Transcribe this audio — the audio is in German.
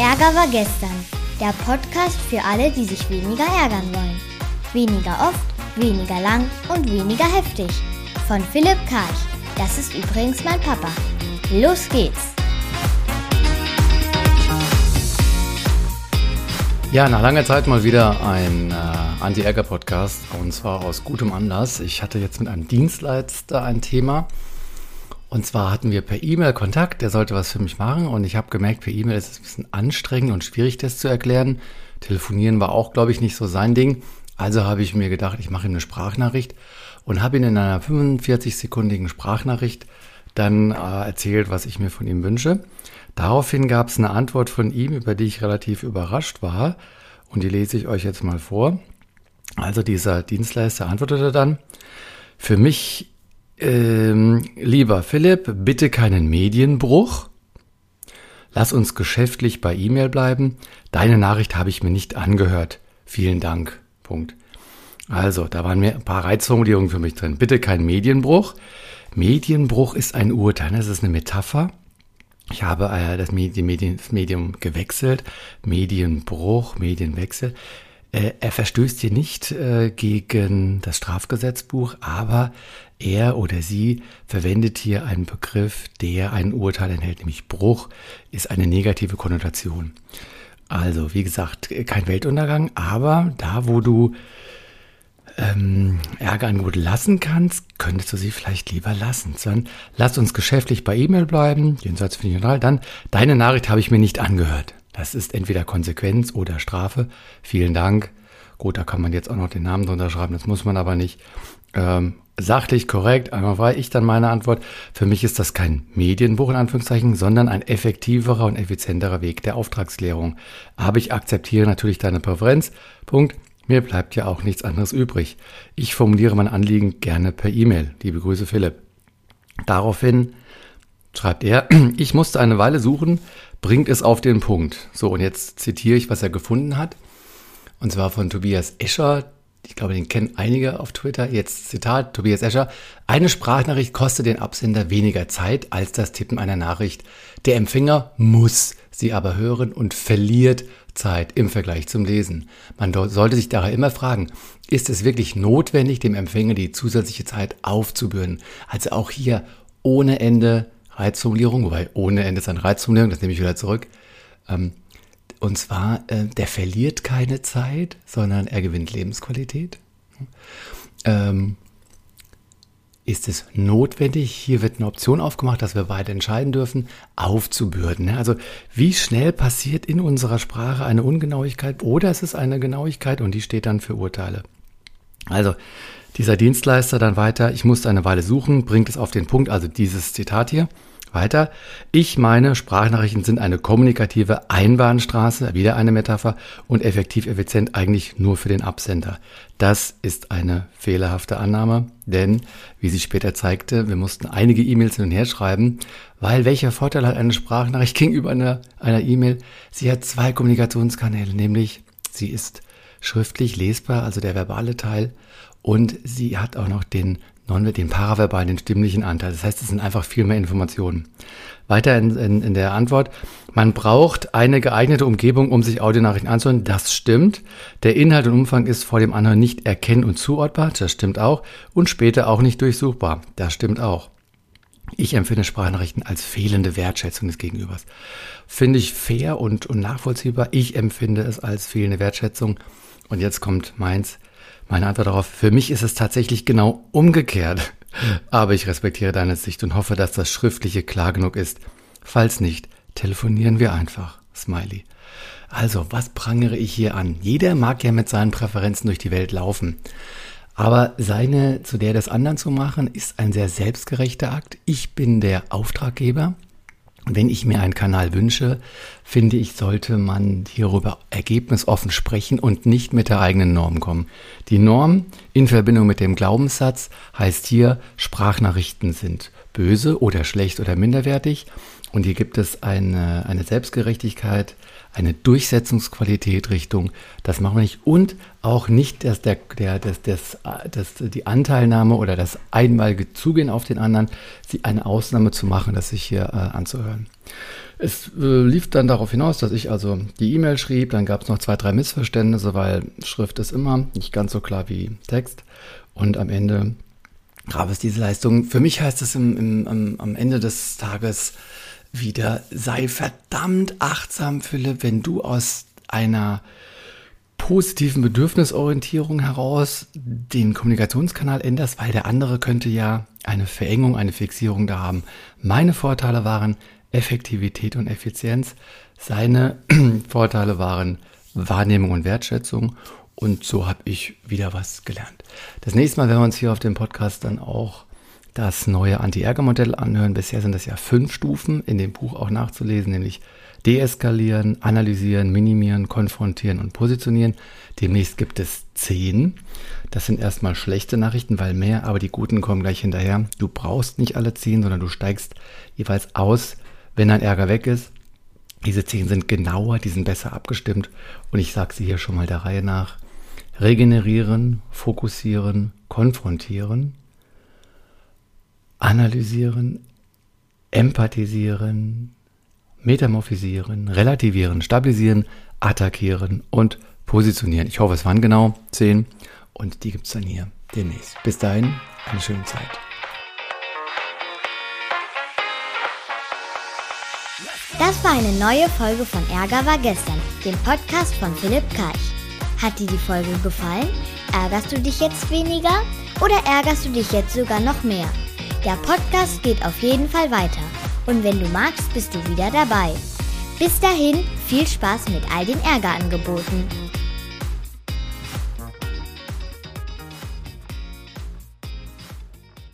Ärger war gestern. Der Podcast für alle, die sich weniger ärgern wollen. Weniger oft, weniger lang und weniger heftig. Von Philipp Karch. Das ist übrigens mein Papa. Los geht's! Ja, nach langer Zeit mal wieder ein äh, Anti-Ärger-Podcast und zwar aus gutem Anlass. Ich hatte jetzt mit einem Dienstleister ein Thema und zwar hatten wir per E-Mail Kontakt, der sollte was für mich machen und ich habe gemerkt, per E-Mail ist es ein bisschen anstrengend und schwierig, das zu erklären. Telefonieren war auch, glaube ich, nicht so sein Ding. Also habe ich mir gedacht, ich mache ihm eine Sprachnachricht und habe ihn in einer 45-sekundigen Sprachnachricht dann äh, erzählt, was ich mir von ihm wünsche. Daraufhin gab es eine Antwort von ihm, über die ich relativ überrascht war. Und die lese ich euch jetzt mal vor. Also dieser Dienstleister antwortete dann, für mich, ähm, lieber Philipp, bitte keinen Medienbruch. Lass uns geschäftlich bei E-Mail bleiben. Deine Nachricht habe ich mir nicht angehört. Vielen Dank. Punkt. Also, da waren mir ein paar Reizformulierungen für mich drin. Bitte kein Medienbruch. Medienbruch ist ein Urteil. Das ist eine Metapher. Ich habe äh, das, das Medium gewechselt, Medienbruch, Medienwechsel. Äh, er verstößt hier nicht äh, gegen das Strafgesetzbuch, aber er oder sie verwendet hier einen Begriff, der ein Urteil enthält, nämlich Bruch, ist eine negative Konnotation. Also, wie gesagt, kein Weltuntergang, aber da, wo du ähm, Ärgerangebot lassen kannst, könntest du sie vielleicht lieber lassen. Sondern lass uns geschäftlich bei E-Mail bleiben. Den Satz finde ich total. Dann, deine Nachricht habe ich mir nicht angehört. Das ist entweder Konsequenz oder Strafe. Vielen Dank. Gut, da kann man jetzt auch noch den Namen drunter schreiben, das muss man aber nicht. Ähm, sachlich korrekt, einmal war ich dann meine Antwort. Für mich ist das kein Medienbuch in Anführungszeichen, sondern ein effektiverer und effizienterer Weg der Auftragsklärung. Aber ich akzeptiere natürlich deine Präferenz. Punkt. Mir bleibt ja auch nichts anderes übrig. Ich formuliere mein Anliegen gerne per E-Mail. Liebe Grüße, Philipp. Daraufhin schreibt er, ich musste eine Weile suchen, bringt es auf den Punkt. So, und jetzt zitiere ich, was er gefunden hat. Und zwar von Tobias Escher. Ich glaube, den kennen einige auf Twitter. Jetzt Zitat, Tobias Escher. Eine Sprachnachricht kostet den Absender weniger Zeit als das Tippen einer Nachricht. Der Empfänger muss sie aber hören und verliert Zeit im Vergleich zum Lesen. Man sollte sich daher immer fragen, ist es wirklich notwendig, dem Empfänger die zusätzliche Zeit aufzubürden? Also auch hier ohne Ende Reizformulierung, wobei ohne Ende ist eine Reizformulierung, das nehme ich wieder zurück. Ähm, und zwar, äh, der verliert keine Zeit, sondern er gewinnt Lebensqualität. Ähm, ist es notwendig, hier wird eine Option aufgemacht, dass wir beide entscheiden dürfen, aufzubürden. Also wie schnell passiert in unserer Sprache eine Ungenauigkeit oder es ist eine Genauigkeit und die steht dann für Urteile. Also dieser Dienstleister dann weiter, ich musste eine Weile suchen, bringt es auf den Punkt, also dieses Zitat hier. Weiter, ich meine, Sprachnachrichten sind eine kommunikative Einbahnstraße, wieder eine Metapher, und effektiv effizient eigentlich nur für den Absender. Das ist eine fehlerhafte Annahme, denn, wie sich später zeigte, wir mussten einige E-Mails hin und her schreiben, weil welcher Vorteil hat eine Sprachnachricht gegenüber einer E-Mail? Sie hat zwei Kommunikationskanäle, nämlich sie ist schriftlich lesbar, also der verbale Teil, und sie hat auch noch den non den paraverbalen, den stimmlichen Anteil. Das heißt, es sind einfach viel mehr Informationen. Weiter in, in, in der Antwort, man braucht eine geeignete Umgebung, um sich Audionachrichten anzuhören. Das stimmt. Der Inhalt und Umfang ist vor dem Anhören nicht erkennen und zuordbar. Das stimmt auch. Und später auch nicht durchsuchbar. Das stimmt auch. Ich empfinde Sprachnachrichten als fehlende Wertschätzung des Gegenübers. Finde ich fair und, und nachvollziehbar. Ich empfinde es als fehlende Wertschätzung. Und jetzt kommt meins. Meine Antwort darauf, für mich ist es tatsächlich genau umgekehrt. Aber ich respektiere deine Sicht und hoffe, dass das Schriftliche klar genug ist. Falls nicht, telefonieren wir einfach. Smiley. Also, was prangere ich hier an? Jeder mag ja mit seinen Präferenzen durch die Welt laufen. Aber seine zu der des anderen zu machen, ist ein sehr selbstgerechter Akt. Ich bin der Auftraggeber wenn ich mir einen Kanal wünsche, finde ich, sollte man hierüber ergebnisoffen sprechen und nicht mit der eigenen Norm kommen. Die Norm in Verbindung mit dem Glaubenssatz heißt hier, Sprachnachrichten sind böse oder schlecht oder minderwertig. Und hier gibt es eine, eine Selbstgerechtigkeit, eine Durchsetzungsqualität Richtung, das machen wir nicht. Und auch nicht dass der, der, das, das, das, die Anteilnahme oder das einmalige Zugehen auf den anderen, sie eine Ausnahme zu machen, das sich hier äh, anzuhören. Es äh, lief dann darauf hinaus, dass ich also die E-Mail schrieb, dann gab es noch zwei, drei Missverständnisse, weil Schrift ist immer nicht ganz so klar wie Text. Und am Ende gab es diese Leistung. Für mich heißt es im, im, am, am Ende des Tages wieder, sei verdammt achtsam, Philipp, wenn du aus einer positiven Bedürfnisorientierung heraus den Kommunikationskanal änderst, weil der andere könnte ja eine Verengung, eine Fixierung da haben. Meine Vorteile waren Effektivität und Effizienz. Seine Vorteile waren Wahrnehmung und Wertschätzung. Und so habe ich wieder was gelernt. Das nächste Mal werden wir uns hier auf dem Podcast dann auch das neue Anti-Ärger-Modell anhören. Bisher sind das ja fünf Stufen, in dem Buch auch nachzulesen, nämlich deeskalieren, analysieren, minimieren, konfrontieren und positionieren. Demnächst gibt es zehn. Das sind erstmal schlechte Nachrichten, weil mehr, aber die guten kommen gleich hinterher. Du brauchst nicht alle zehn, sondern du steigst jeweils aus, wenn dein Ärger weg ist. Diese zehn sind genauer, die sind besser abgestimmt und ich sage sie hier schon mal der Reihe nach. Regenerieren, fokussieren, konfrontieren, analysieren, empathisieren, metamorphisieren, relativieren, stabilisieren, attackieren und positionieren. Ich hoffe, es waren genau zehn und die gibt es dann hier demnächst. Bis dahin, eine schöne Zeit. Das war eine neue Folge von Ärger war gestern, dem Podcast von Philipp Karch. Hat dir die Folge gefallen? Ärgerst du dich jetzt weniger oder ärgerst du dich jetzt sogar noch mehr? Der Podcast geht auf jeden Fall weiter. Und wenn du magst, bist du wieder dabei. Bis dahin, viel Spaß mit all den Ärgerangeboten.